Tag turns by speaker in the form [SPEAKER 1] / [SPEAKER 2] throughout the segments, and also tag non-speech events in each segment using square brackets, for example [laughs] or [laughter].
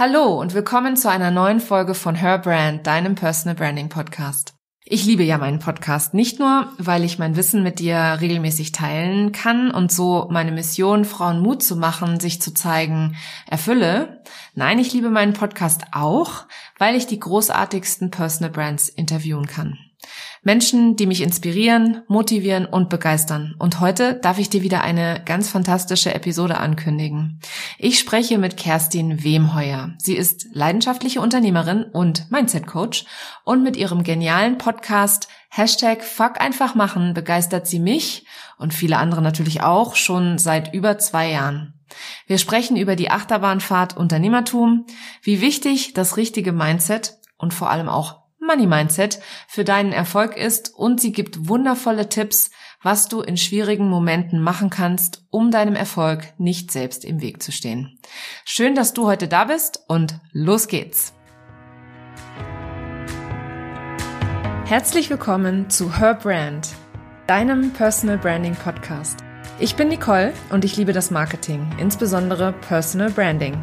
[SPEAKER 1] Hallo und willkommen zu einer neuen Folge von Her Brand, deinem Personal Branding Podcast. Ich liebe ja meinen Podcast nicht nur, weil ich mein Wissen mit dir regelmäßig teilen kann und so meine Mission, Frauen Mut zu machen, sich zu zeigen, erfülle. Nein, ich liebe meinen Podcast auch, weil ich die großartigsten Personal Brands interviewen kann. Menschen, die mich inspirieren, motivieren und begeistern. Und heute darf ich dir wieder eine ganz fantastische Episode ankündigen. Ich spreche mit Kerstin Wemheuer. Sie ist leidenschaftliche Unternehmerin und Mindset Coach und mit ihrem genialen Podcast Hashtag Fuck einfach machen begeistert sie mich und viele andere natürlich auch schon seit über zwei Jahren. Wir sprechen über die Achterbahnfahrt Unternehmertum, wie wichtig das richtige Mindset und vor allem auch Money Mindset für deinen Erfolg ist und sie gibt wundervolle Tipps, was du in schwierigen Momenten machen kannst, um deinem Erfolg nicht selbst im Weg zu stehen. Schön, dass du heute da bist und los geht's. Herzlich willkommen zu Her Brand, deinem Personal Branding Podcast. Ich bin Nicole und ich liebe das Marketing, insbesondere Personal Branding.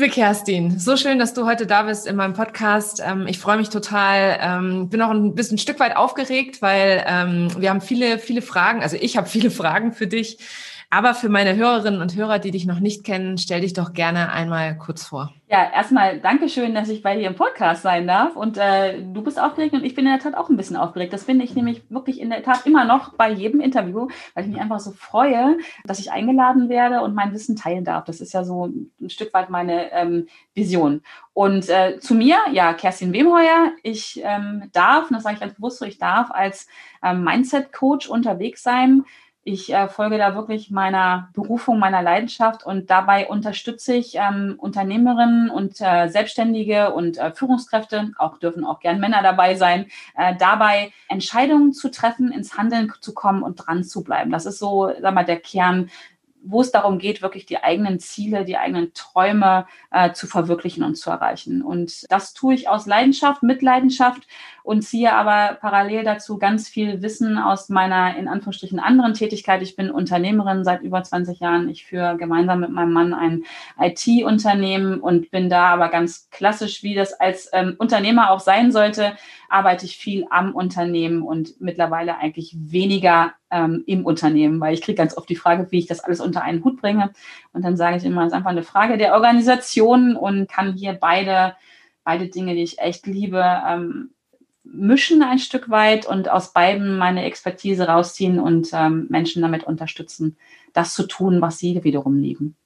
[SPEAKER 1] Liebe Kerstin, so schön, dass du heute da bist in meinem Podcast. Ähm, ich freue mich total. Ähm, bin auch ein bisschen ein Stück weit aufgeregt, weil ähm, wir haben viele, viele Fragen. Also ich habe viele [laughs] Fragen für dich. Aber für meine Hörerinnen und Hörer, die dich noch nicht kennen, stell dich doch gerne einmal kurz vor.
[SPEAKER 2] Ja, erstmal Dankeschön, dass ich bei dir im Podcast sein darf. Und äh, du bist aufgeregt und ich bin in der Tat auch ein bisschen aufgeregt. Das finde ich nämlich wirklich in der Tat immer noch bei jedem Interview, weil ich mich einfach so freue, dass ich eingeladen werde und mein Wissen teilen darf. Das ist ja so ein Stück weit meine ähm, Vision. Und äh, zu mir, ja, Kerstin Wemheuer, ich ähm, darf, und das sage ich ganz bewusst so, ich darf als ähm, Mindset-Coach unterwegs sein ich äh, folge da wirklich meiner Berufung, meiner Leidenschaft und dabei unterstütze ich ähm, Unternehmerinnen und äh, Selbstständige und äh, Führungskräfte, auch dürfen auch gern Männer dabei sein, äh, dabei Entscheidungen zu treffen, ins Handeln zu kommen und dran zu bleiben. Das ist so, sag mal, der Kern wo es darum geht, wirklich die eigenen Ziele, die eigenen Träume äh, zu verwirklichen und zu erreichen. Und das tue ich aus Leidenschaft, mit Leidenschaft und ziehe aber parallel dazu ganz viel Wissen aus meiner in Anführungsstrichen anderen Tätigkeit. Ich bin Unternehmerin seit über 20 Jahren. Ich führe gemeinsam mit meinem Mann ein IT-Unternehmen und bin da aber ganz klassisch, wie das als ähm, Unternehmer auch sein sollte, arbeite ich viel am Unternehmen und mittlerweile eigentlich weniger ähm, im Unternehmen, weil ich kriege ganz oft die Frage, wie ich das alles unter einen Hut bringe. Und dann sage ich immer, es ist einfach eine Frage der Organisation und kann hier beide, beide Dinge, die ich echt liebe, ähm, mischen ein Stück weit und aus beiden meine Expertise rausziehen und ähm, Menschen damit unterstützen, das zu tun, was sie wiederum lieben.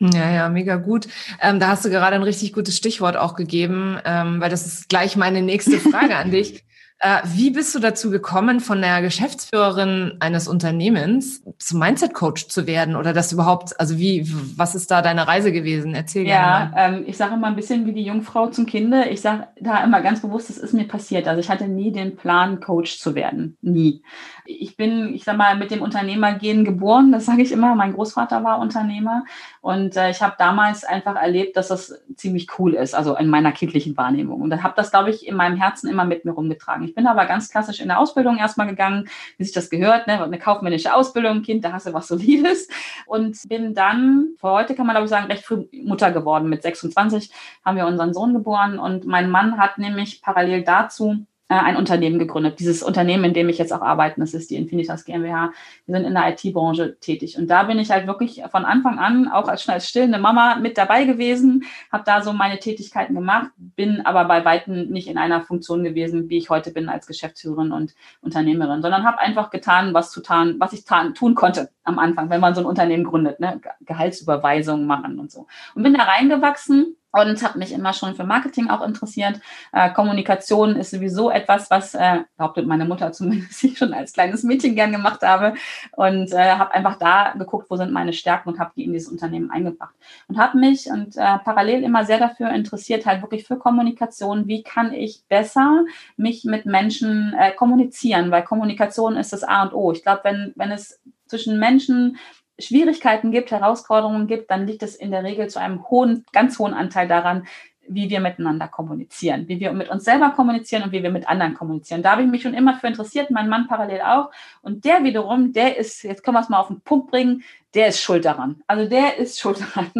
[SPEAKER 1] Ja, ja, mega gut. Ähm, da hast du gerade ein richtig gutes Stichwort auch gegeben, ähm, weil das ist gleich meine nächste Frage an dich. [laughs] Äh, wie bist du dazu gekommen, von der Geschäftsführerin eines Unternehmens zum Mindset-Coach zu werden oder das überhaupt, also wie, was ist da deine Reise gewesen? Erzähl
[SPEAKER 2] ja, gerne mal. Ähm, ich sage immer ein bisschen wie die Jungfrau zum Kinde. Ich sage da immer ganz bewusst, das ist mir passiert. Also ich hatte nie den Plan, Coach zu werden. Nie. Ich bin, ich sag mal, mit dem Unternehmergehen geboren, das sage ich immer. Mein Großvater war Unternehmer und äh, ich habe damals einfach erlebt, dass das ziemlich cool ist, also in meiner kindlichen Wahrnehmung. Und dann habe das, glaube ich, in meinem Herzen immer mit mir rumgetragen. Ich bin aber ganz klassisch in der Ausbildung erstmal gegangen, wie sich das gehört, ne? eine kaufmännische Ausbildung, Kind, da hast du was Solides. Und bin dann, vor heute kann man glaube ich sagen, recht früh Mutter geworden. Mit 26 haben wir unseren Sohn geboren und mein Mann hat nämlich parallel dazu ein Unternehmen gegründet. Dieses Unternehmen, in dem ich jetzt auch arbeite, das ist die Infinitas GmbH. Wir sind in der IT-Branche tätig. Und da bin ich halt wirklich von Anfang an auch als, als stillende Mama mit dabei gewesen, habe da so meine Tätigkeiten gemacht, bin aber bei Weitem nicht in einer Funktion gewesen, wie ich heute bin als Geschäftsführerin und Unternehmerin, sondern habe einfach getan, was zu tun, was ich tan, tun konnte am Anfang, wenn man so ein Unternehmen gründet, ne? Gehaltsüberweisungen machen und so. Und bin da reingewachsen und habe mich immer schon für Marketing auch interessiert. Äh, Kommunikation ist sowieso etwas, was, äh, behauptet meine Mutter [laughs] zumindest, ich schon als kleines Mädchen gern gemacht habe und äh, habe einfach da geguckt, wo sind meine Stärken und habe die in dieses Unternehmen eingebracht und habe mich und äh, parallel immer sehr dafür interessiert, halt wirklich für Kommunikation. Wie kann ich besser mich mit Menschen äh, kommunizieren? Weil Kommunikation ist das A und O. Ich glaube, wenn wenn es zwischen Menschen Schwierigkeiten gibt, Herausforderungen gibt, dann liegt es in der Regel zu einem hohen, ganz hohen Anteil daran, wie wir miteinander kommunizieren, wie wir mit uns selber kommunizieren und wie wir mit anderen kommunizieren. Da habe ich mich schon immer für interessiert, mein Mann parallel auch. Und der wiederum, der ist, jetzt können wir es mal auf den Punkt bringen, der ist schuld daran. Also der ist [laughs] schuld daran.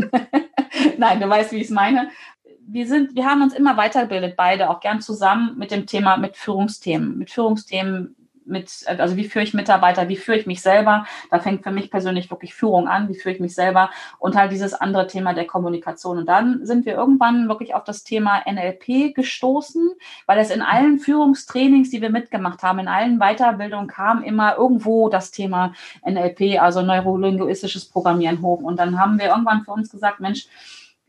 [SPEAKER 2] Nein, du weißt, wie ich es meine. Wir sind, wir haben uns immer weitergebildet, beide, auch gern zusammen mit dem Thema, mit Führungsthemen, mit Führungsthemen mit, also wie führe ich Mitarbeiter, wie führe ich mich selber. Da fängt für mich persönlich wirklich Führung an, wie führe ich mich selber und halt dieses andere Thema der Kommunikation. Und dann sind wir irgendwann wirklich auf das Thema NLP gestoßen, weil es in allen Führungstrainings, die wir mitgemacht haben, in allen Weiterbildungen kam immer irgendwo das Thema NLP, also neurolinguistisches Programmieren hoch. Und dann haben wir irgendwann für uns gesagt, Mensch,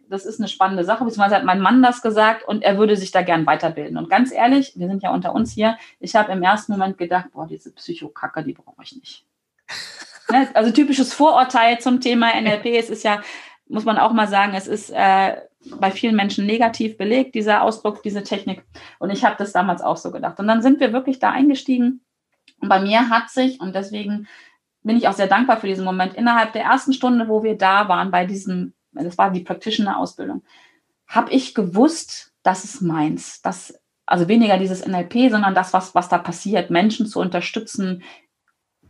[SPEAKER 2] das ist eine spannende Sache, beziehungsweise hat mein Mann das gesagt und er würde sich da gern weiterbilden. Und ganz ehrlich, wir sind ja unter uns hier, ich habe im ersten Moment gedacht, boah, diese Psychokacke, die brauche ich nicht. [laughs] Ne, also typisches Vorurteil zum Thema NLP, es ist ja, muss man auch mal sagen, es ist äh, bei vielen Menschen negativ belegt, dieser Ausdruck, diese Technik. Und ich habe das damals auch so gedacht. Und dann sind wir wirklich da eingestiegen. Und bei mir hat sich, und deswegen bin ich auch sehr dankbar für diesen Moment, innerhalb der ersten Stunde, wo wir da waren bei diesem das war die Practitioner-Ausbildung, habe ich gewusst, das ist meins. Das, also weniger dieses NLP, sondern das, was, was da passiert, Menschen zu unterstützen,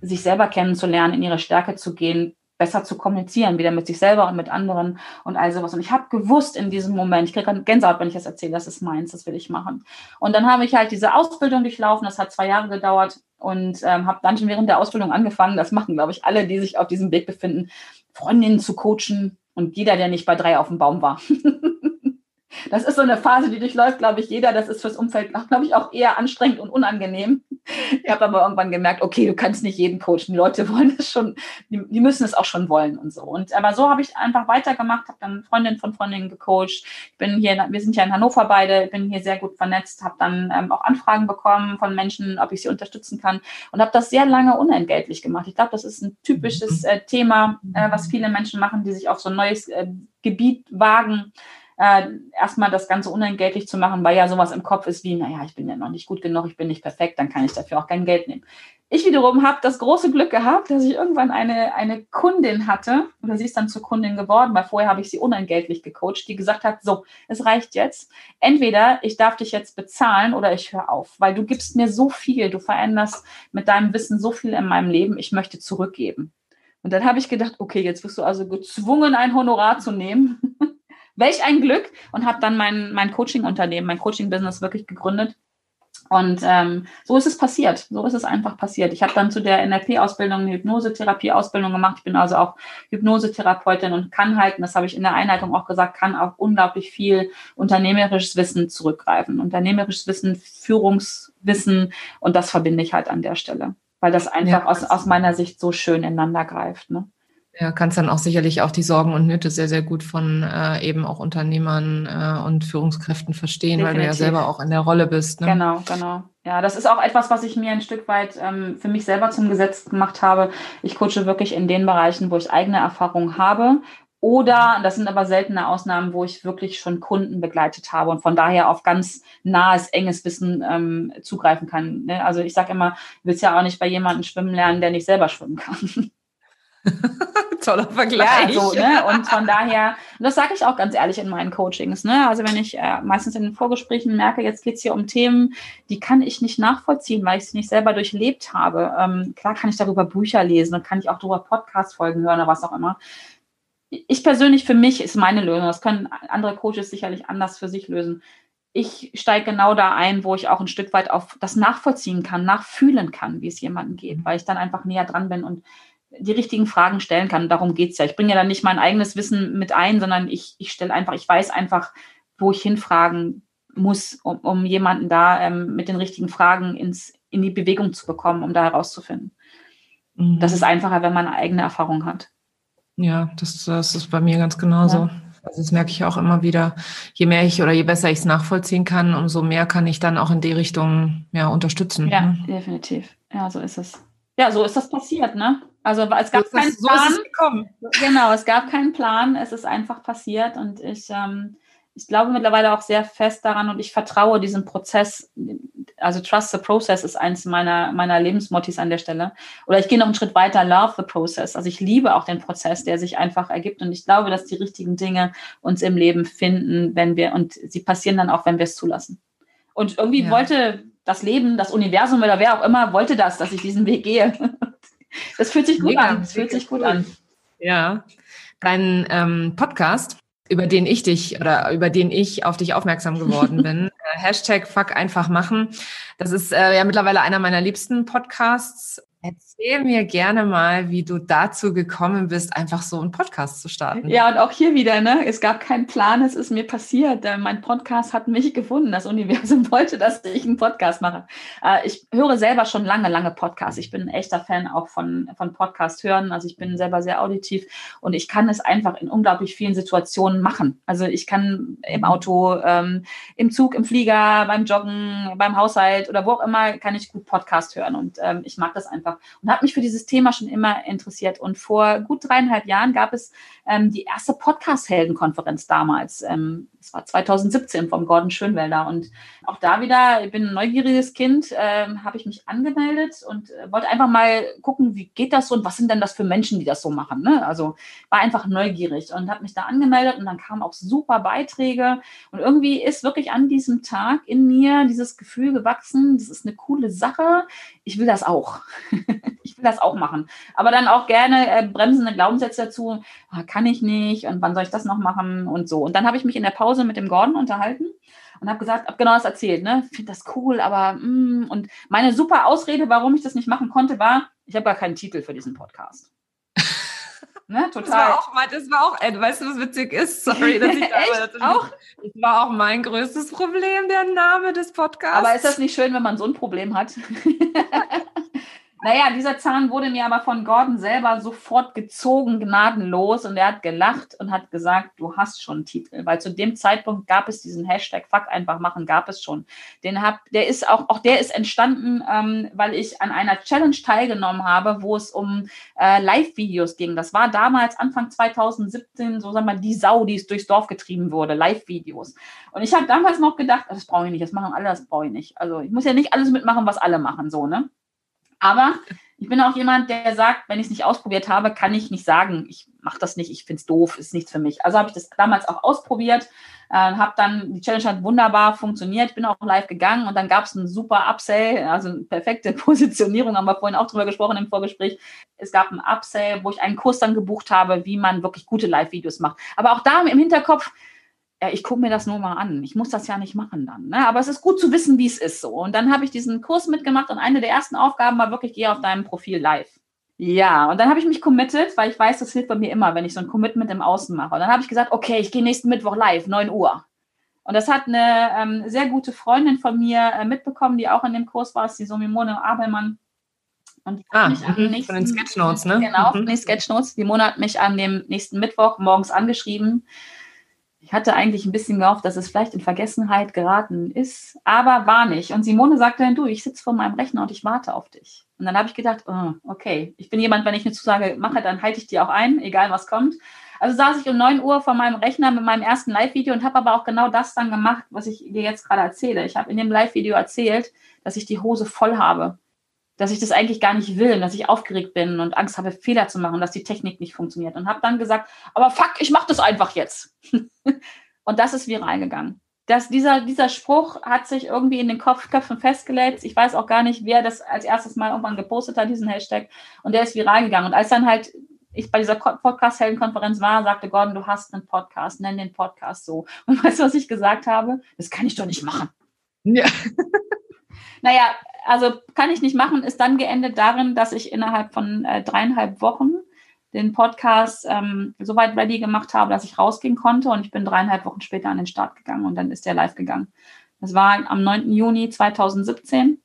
[SPEAKER 2] sich selber kennenzulernen, in ihre Stärke zu gehen, besser zu kommunizieren, wieder mit sich selber und mit anderen und all sowas. Und ich habe gewusst in diesem Moment, ich kriege Gänsehaut, wenn ich das erzähle, das ist meins, das will ich machen. Und dann habe ich halt diese Ausbildung durchlaufen, das hat zwei Jahre gedauert und ähm, habe dann schon während der Ausbildung angefangen, das machen, glaube ich, alle, die sich auf diesem Weg befinden, Freundinnen zu coachen, und jeder, der nicht bei drei auf dem Baum war. [laughs] Das ist so eine Phase, die durchläuft, glaube ich, jeder. Das ist fürs Umfeld, glaube ich, auch eher anstrengend und unangenehm. Ich habe aber irgendwann gemerkt, okay, du kannst nicht jeden coachen. Die Leute [laughs] wollen es schon, die, die müssen es auch schon wollen und so. Und aber so habe ich einfach weitergemacht, habe dann Freundin von Freundinnen gecoacht. Ich bin hier, wir sind ja in Hannover beide, bin hier sehr gut vernetzt, habe dann ähm, auch Anfragen bekommen von Menschen, ob ich sie unterstützen kann und habe das sehr lange unentgeltlich gemacht. Ich glaube, das ist ein typisches äh, Thema, äh, was viele Menschen machen, die sich auf so ein neues äh, Gebiet wagen äh, erstmal das Ganze unentgeltlich zu machen, weil ja sowas im Kopf ist wie, naja, ich bin ja noch nicht gut genug, ich bin nicht perfekt, dann kann ich dafür auch kein Geld nehmen. Ich wiederum habe das große Glück gehabt, dass ich irgendwann eine, eine Kundin hatte, oder sie ist dann zur Kundin geworden, weil vorher habe ich sie unentgeltlich gecoacht, die gesagt hat, so, es reicht jetzt. Entweder ich darf dich jetzt bezahlen oder ich höre auf, weil du gibst mir so viel, du veränderst mit deinem Wissen so viel in meinem Leben, ich möchte zurückgeben. Und dann habe ich gedacht, okay, jetzt wirst du also gezwungen, ein Honorar zu nehmen. [laughs] Welch ein Glück und habe dann mein, mein Coaching-Unternehmen, mein Coaching-Business wirklich gegründet. Und ähm, so ist es passiert. So ist es einfach passiert. Ich habe dann zu der NLP-Ausbildung eine Hypnosetherapie-Ausbildung gemacht. Ich bin also auch Hypnosetherapeutin und kann halt, und das habe ich in der Einleitung auch gesagt, kann auch unglaublich viel unternehmerisches Wissen zurückgreifen. Unternehmerisches Wissen, Führungswissen und das verbinde ich halt an der Stelle, weil das einfach ja, aus, aus meiner Sicht so schön ineinander greift. Ne?
[SPEAKER 1] Ja, kannst dann auch sicherlich auch die Sorgen und Nöte sehr, sehr gut von äh, eben auch Unternehmern äh, und Führungskräften verstehen, Definitiv. weil du ja selber auch in der Rolle bist.
[SPEAKER 2] Ne? Genau, genau. Ja, das ist auch etwas, was ich mir ein Stück weit ähm, für mich selber zum Gesetz gemacht habe. Ich coache wirklich in den Bereichen, wo ich eigene Erfahrungen habe. Oder, das sind aber seltene Ausnahmen, wo ich wirklich schon Kunden begleitet habe und von daher auf ganz nahes, enges Wissen ähm, zugreifen kann. Ne? Also ich sage immer, du willst ja auch nicht bei jemandem schwimmen lernen, der nicht selber schwimmen kann. [laughs] [laughs]
[SPEAKER 1] Toller Vergleich.
[SPEAKER 2] Ja, so, ne? Und von daher, das sage ich auch ganz ehrlich in meinen Coachings. Ne? Also wenn ich äh, meistens in den Vorgesprächen merke, jetzt geht's hier um Themen, die kann ich nicht nachvollziehen, weil ich sie nicht selber durchlebt habe. Ähm, klar kann ich darüber Bücher lesen und kann ich auch darüber Podcast-Folgen hören oder was auch immer. Ich persönlich, für mich ist meine Lösung, das können andere Coaches sicherlich anders für sich lösen. Ich steige genau da ein, wo ich auch ein Stück weit auf das nachvollziehen kann, nachfühlen kann, wie es jemandem geht, weil ich dann einfach näher dran bin und die richtigen Fragen stellen kann. Darum geht's ja. Ich bringe ja dann nicht mein eigenes Wissen mit ein, sondern ich, ich stelle einfach, ich weiß einfach, wo ich hinfragen muss, um, um jemanden da ähm, mit den richtigen Fragen ins, in die Bewegung zu bekommen, um da herauszufinden. Mhm. Das ist einfacher, wenn man eine eigene Erfahrung hat.
[SPEAKER 1] Ja, das, das ist bei mir ganz genauso. Ja. Also das merke ich auch immer wieder. Je mehr ich oder je besser ich es nachvollziehen kann, umso mehr kann ich dann auch in die Richtung ja, unterstützen.
[SPEAKER 2] Ja, ne? definitiv. Ja, so ist es. Ja, so ist das passiert, ne? Also es gab so keinen
[SPEAKER 1] Plan. So es.
[SPEAKER 2] Genau, es gab keinen Plan. Es ist einfach passiert und ich ähm, ich glaube mittlerweile auch sehr fest daran und ich vertraue diesem Prozess. Also Trust the Process ist eins meiner, meiner Lebensmottis an der Stelle. Oder ich gehe noch einen Schritt weiter, Love the Process. Also ich liebe auch den Prozess, der sich einfach ergibt. Und ich glaube, dass die richtigen Dinge uns im Leben finden, wenn wir, und sie passieren dann auch, wenn wir es zulassen. Und irgendwie ja. wollte das Leben, das Universum oder wer auch immer, wollte das, dass ich diesen Weg gehe. [laughs] Das fühlt sich gut Mega, an. Das fühlt sich gut cool. an.
[SPEAKER 1] Ja. Dein ähm, Podcast über den ich dich oder über den ich auf dich aufmerksam geworden [laughs] bin. äh, Hashtag Fuck einfach machen. Das ist äh, ja mittlerweile einer meiner liebsten Podcasts Erzähl mir gerne mal, wie du dazu gekommen bist, einfach so einen Podcast zu starten.
[SPEAKER 2] Ja, und auch hier wieder, ne? Es gab keinen Plan, es ist mir passiert. Äh, mein Podcast hat mich gefunden. Das Universum [laughs] wollte, dass ich einen Podcast mache. Äh, ich höre selber schon lange, lange Podcasts. Ich bin ein echter Fan auch von, von Podcast hören. Also ich bin selber sehr auditiv und ich kann es einfach in unglaublich vielen Situationen machen. Also ich kann im Auto, ähm, im Zug, im Flieger, beim Joggen, beim Haushalt oder wo auch immer, kann ich gut Podcast hören. Und ähm, ich mag das einfach einfach und habe mich für dieses Thema schon immer interessiert. Und vor gut dreieinhalb Jahren gab es ähm, die erste Podcast-Heldenkonferenz damals. Ähm, war 2017 vom Gordon Schönwelder. Und auch da wieder, ich bin ein neugieriges Kind, ähm, habe ich mich angemeldet und äh, wollte einfach mal gucken, wie geht das so und was sind denn das für Menschen, die das so machen. Ne? Also war einfach neugierig und habe mich da angemeldet und dann kamen auch super Beiträge. Und irgendwie ist wirklich an diesem Tag in mir dieses Gefühl gewachsen, das ist eine coole Sache, ich will das auch. [laughs] ich will das auch machen. Aber dann auch gerne äh, bremsende Glaubenssätze dazu, ah, kann ich nicht und wann soll ich das noch machen und so. Und dann habe ich mich in der Pause mit dem Gordon unterhalten und habe gesagt, habe genau das erzählt, ne? Finde das cool, aber mm, und meine super Ausrede, warum ich das nicht machen konnte, war, ich habe gar keinen Titel für diesen Podcast. [laughs]
[SPEAKER 1] Ne, total. Das war auch, das war auch, ey, weißt du, was witzig ist? Sorry, dass ich [laughs] da
[SPEAKER 2] Echt? auch.
[SPEAKER 1] Das war auch mein größtes Problem, der Name des Podcasts.
[SPEAKER 2] Aber ist das nicht schön, wenn man so ein Problem hat? [laughs] Naja, dieser Zahn wurde mir aber von Gordon selber sofort gezogen, gnadenlos. Und er hat gelacht und hat gesagt, du hast schon einen Titel. Weil zu dem Zeitpunkt gab es diesen Hashtag Fuck einfach machen, gab es schon. Den hab, der ist auch, auch der ist entstanden, ähm, weil ich an einer Challenge teilgenommen habe, wo es um äh, Live-Videos ging. Das war damals Anfang 2017, so sagen wir mal, die Sau, die es durchs Dorf getrieben wurde, Live-Videos. Und ich habe damals noch gedacht, das brauche ich nicht, das machen alle, das brauche ich nicht. Also ich muss ja nicht alles mitmachen, was alle machen, so, ne? Aber ich bin auch jemand, der sagt, wenn ich es nicht ausprobiert habe, kann ich nicht sagen, ich mache das nicht, ich finde es doof, ist nichts für mich. Also habe ich das damals auch ausprobiert, äh, habe dann, die Challenge hat wunderbar funktioniert, bin auch live gegangen und dann gab es einen super Upsell, also eine perfekte [laughs] Positionierung, haben wir vorhin auch drüber gesprochen im Vorgespräch. Es gab einen Upsell, wo ich einen Kurs dann gebucht habe, wie man wirklich gute Live-Videos macht. Aber auch da im Hinterkopf, ich gucke mir das nur mal an. Ich muss das ja nicht machen dann. Ne? Aber es ist gut zu wissen, wie es ist so. Und dann habe ich diesen Kurs mitgemacht und eine der ersten Aufgaben war wirklich, geh auf deinem Profil live. Ja, und dann habe ich mich committed, weil ich weiß, das hilft bei mir immer, wenn ich so ein Commitment im Außen mache. Und dann habe ich gesagt, okay, ich gehe nächsten Mittwoch live, 9 Uhr. Und das hat eine ähm, sehr gute Freundin von mir äh, mitbekommen, die auch in dem Kurs war, ist die Simone Abelmann.
[SPEAKER 1] Und die ah, mich am nächsten, mhm, von den Sketchnotes, ne?
[SPEAKER 2] Genau, von den Sketchnotes. Die Mona hat mich an dem nächsten Mittwoch morgens angeschrieben ich hatte eigentlich ein bisschen gehofft, dass es vielleicht in Vergessenheit geraten ist, aber war nicht. Und Simone sagte dann, du, ich sitze vor meinem Rechner und ich warte auf dich. Und dann habe ich gedacht, oh, okay, ich bin jemand, wenn ich eine Zusage mache, dann halte ich die auch ein, egal was kommt. Also saß ich um 9 Uhr vor meinem Rechner mit meinem ersten Live-Video und habe aber auch genau das dann gemacht, was ich dir jetzt gerade erzähle. Ich habe in dem Live-Video erzählt, dass ich die Hose voll habe dass ich das eigentlich gar nicht will, dass ich aufgeregt bin und Angst habe, Fehler zu machen, dass die Technik nicht funktioniert. Und habe dann gesagt, aber fuck, ich mache das einfach jetzt. [laughs] und das ist viral gegangen. Das, dieser, dieser Spruch hat sich irgendwie in den Kopfköpfen festgelegt. Ich weiß auch gar nicht, wer das als erstes Mal irgendwann gepostet hat, diesen Hashtag. Und der ist viral gegangen. Und als dann halt ich bei dieser Podcast-Heldenkonferenz war, sagte Gordon, du hast einen Podcast, nenn den Podcast so. [laughs] Und weißt du, was ich gesagt habe? Das kann ich doch nicht machen. Ja. naja, also kann ich nicht machen, ist dann geendet darin, dass ich innerhalb von äh, dreieinhalb Wochen den Podcast ähm, soweit ready gemacht habe, dass ich rausgehen konnte und ich bin dreieinhalb Wochen später an den Start gegangen und dann ist der live gegangen. Das war am 9. Juni 2017.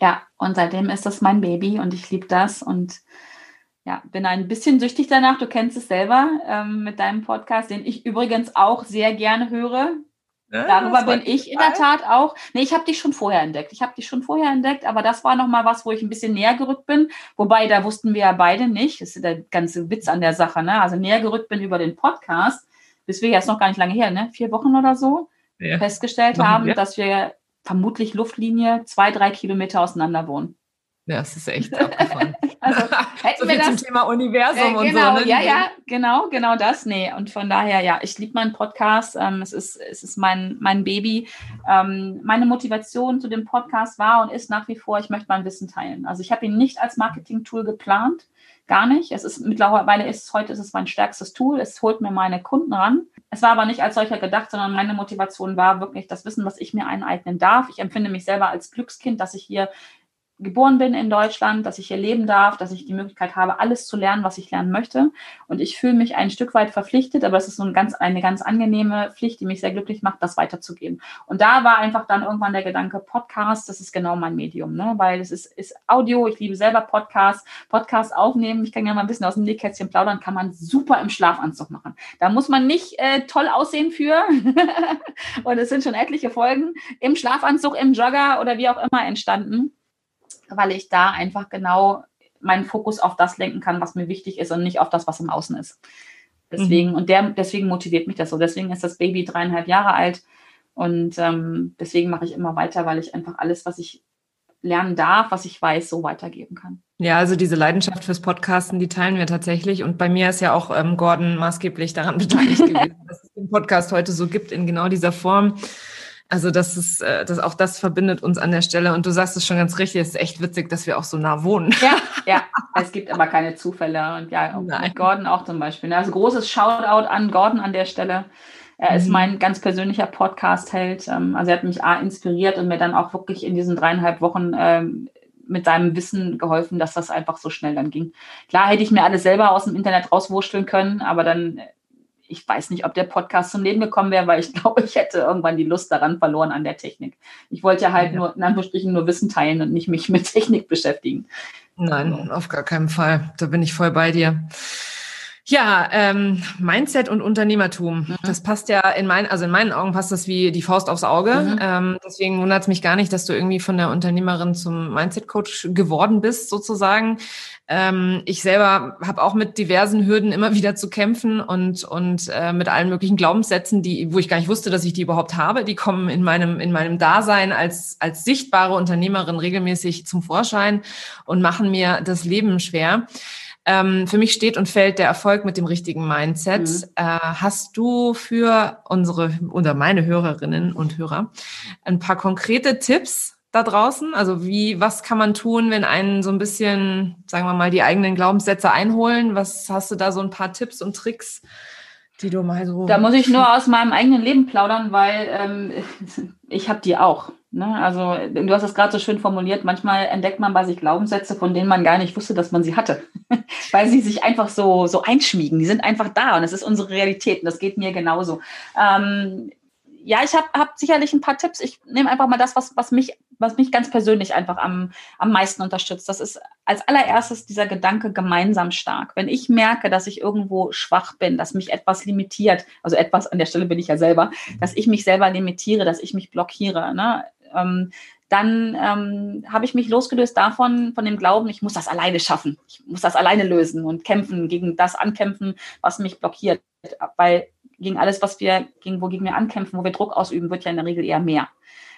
[SPEAKER 2] Ja, und seitdem ist das mein Baby und ich liebe das und ja, bin ein bisschen süchtig danach. Du kennst es selber ähm, mit deinem Podcast, den ich übrigens auch sehr gerne höre. Darüber bin ich in der Tat auch. Nee, ich habe dich schon vorher entdeckt. Ich habe dich schon vorher entdeckt, aber das war nochmal was, wo ich ein bisschen näher gerückt bin. Wobei, da wussten wir ja beide nicht. Das ist der ganze Witz an der Sache, ne? Also näher gerückt bin über den Podcast, bis wir jetzt noch gar nicht lange her, ne? Vier Wochen oder so, ja. festgestellt Machen haben, wir. dass wir vermutlich Luftlinie zwei, drei Kilometer auseinander wohnen.
[SPEAKER 1] Ja, es ist echt abgefahren. [laughs] also [laughs] hätten so wir das, zum Thema Universum
[SPEAKER 2] äh, genau,
[SPEAKER 1] und so.
[SPEAKER 2] Ne? Ja, ja, genau, genau das. Nee, und von daher, ja, ich liebe meinen Podcast. Ähm, es ist, es ist mein, mein Baby. Ähm, meine Motivation zu dem Podcast war und ist nach wie vor, ich möchte mein Wissen teilen. Also ich habe ihn nicht als Marketing-Tool geplant. Gar nicht. Es ist mittlerweile ist es heute ist es mein stärkstes Tool. Es holt mir meine Kunden ran. Es war aber nicht als solcher gedacht, sondern meine Motivation war wirklich das Wissen, was ich mir eineignen darf. Ich empfinde mich selber als Glückskind, dass ich hier geboren bin in Deutschland, dass ich hier leben darf, dass ich die Möglichkeit habe, alles zu lernen, was ich lernen möchte. Und ich fühle mich ein Stück weit verpflichtet, aber es ist so ein ganz, eine ganz angenehme Pflicht, die mich sehr glücklich macht, das weiterzugeben. Und da war einfach dann irgendwann der Gedanke, Podcast, das ist genau mein Medium, ne? weil es ist, ist Audio, ich liebe selber Podcasts, Podcasts aufnehmen, ich kann ja mal ein bisschen aus dem Nähkästchen plaudern, kann man super im Schlafanzug machen. Da muss man nicht äh, toll aussehen für. [laughs] Und es sind schon etliche Folgen im Schlafanzug, im Jogger oder wie auch immer entstanden weil ich da einfach genau meinen Fokus auf das lenken kann, was mir wichtig ist und nicht auf das, was im Außen ist. Deswegen, mhm. und der, deswegen motiviert mich das so. Deswegen ist das Baby dreieinhalb Jahre alt und ähm, deswegen mache ich immer weiter, weil ich einfach alles, was ich lernen darf, was ich weiß, so weitergeben kann.
[SPEAKER 1] Ja, also diese Leidenschaft fürs Podcasten, die teilen wir tatsächlich. Und bei mir ist ja auch ähm, Gordon maßgeblich daran [laughs] beteiligt gewesen, dass es den Podcast heute so gibt in genau dieser Form. Also das ist, äh, das auch das verbindet uns an der Stelle. Und du sagst es schon ganz richtig, es ist echt witzig, dass wir auch so nah wohnen.
[SPEAKER 2] Ja, [laughs] ja. Es gibt aber keine Zufälle. Und ja, mit Gordon auch zum Beispiel. Also großes Shoutout an Gordon an der Stelle. Er ist mhm. mein ganz persönlicher Podcast-Held. Ähm, also er hat mich A inspiriert und mir dann auch wirklich in diesen dreieinhalb Wochen ähm, mit seinem Wissen geholfen, dass das einfach so schnell dann ging. Klar hätte ich mir alles selber aus dem Internet rauswurschteln können, aber dann ich weiß nicht, ob der Podcast zum Leben gekommen wäre, weil ich [laughs] glaube, ich hätte irgendwann die Lust daran verloren an der Technik. Ich wollte ja halt ja. nur, in Anführungsstrichen, nur Wissen teilen und nicht mich [laughs] mit Technik beschäftigen.
[SPEAKER 1] Nein, auf gar keinen Fall. Da bin ich voll bei dir. Ja, ähm, Mindset und Unternehmertum. Mhm. Das passt ja in meinen, also in meinen Augen passt das wie die Faust aufs Auge. Mhm. Ähm, deswegen wundert es mich gar nicht, dass du irgendwie von der Unternehmerin zum Mindset-Coach geworden bist, sozusagen. Ähm, ich selber habe auch mit diversen Hürden immer [laughs] wieder zu kämpfen und und äh, mit allen möglichen Glaubenssätzen, die, wo ich gar nicht wusste, dass ich die überhaupt habe, die kommen in meinem in meinem Dasein als als sichtbare Unternehmerin regelmäßig zum Vorschein und machen mir das Leben schwer. Ähm, für mich steht und fällt der Erfolg mit dem richtigen Mindset. Mhm. Äh, hast du für unsere oder meine Hörerinnen und Hörer ein paar konkrete Tipps da draußen? Also wie, was kann man tun, wenn einen so ein bisschen, sagen wir mal, die eigenen Glaubenssätze einholen? Was hast du da so ein paar Tipps und Tricks? Die du mal so.
[SPEAKER 2] Da muss ich nur [laughs] aus meinem eigenen Leben plaudern, weil ähm, [laughs] ich habe die auch. Ne? Also du hast es gerade so schön formuliert, manchmal entdeckt man bei sich Glaubenssätze, von denen man gar nicht wusste, dass man sie hatte, [laughs] weil sie sich einfach so, so einschmiegen. Die sind einfach da und es ist unsere Realität und das geht mir genauso. Ähm, ja, ich habe hab sicherlich ein paar Tipps. Ich nehme einfach mal das, was, was, mich, was mich ganz persönlich einfach am, am meisten unterstützt. Das ist als allererstes dieser Gedanke gemeinsam stark. Wenn ich merke, dass ich irgendwo schwach bin, dass mich etwas limitiert, also etwas, an der Stelle bin ich ja selber, dass ich mich selber limitiere, dass ich mich blockiere, ne? ähm, dann ähm, habe ich mich losgelöst davon, von dem Glauben, ich muss das alleine schaffen, ich muss das alleine lösen und kämpfen, gegen das ankämpfen, was mich blockiert. Weil gegen alles, was wir, gegen, wogegen wir ankämpfen, wo wir Druck ausüben, wird ja in der Regel eher mehr.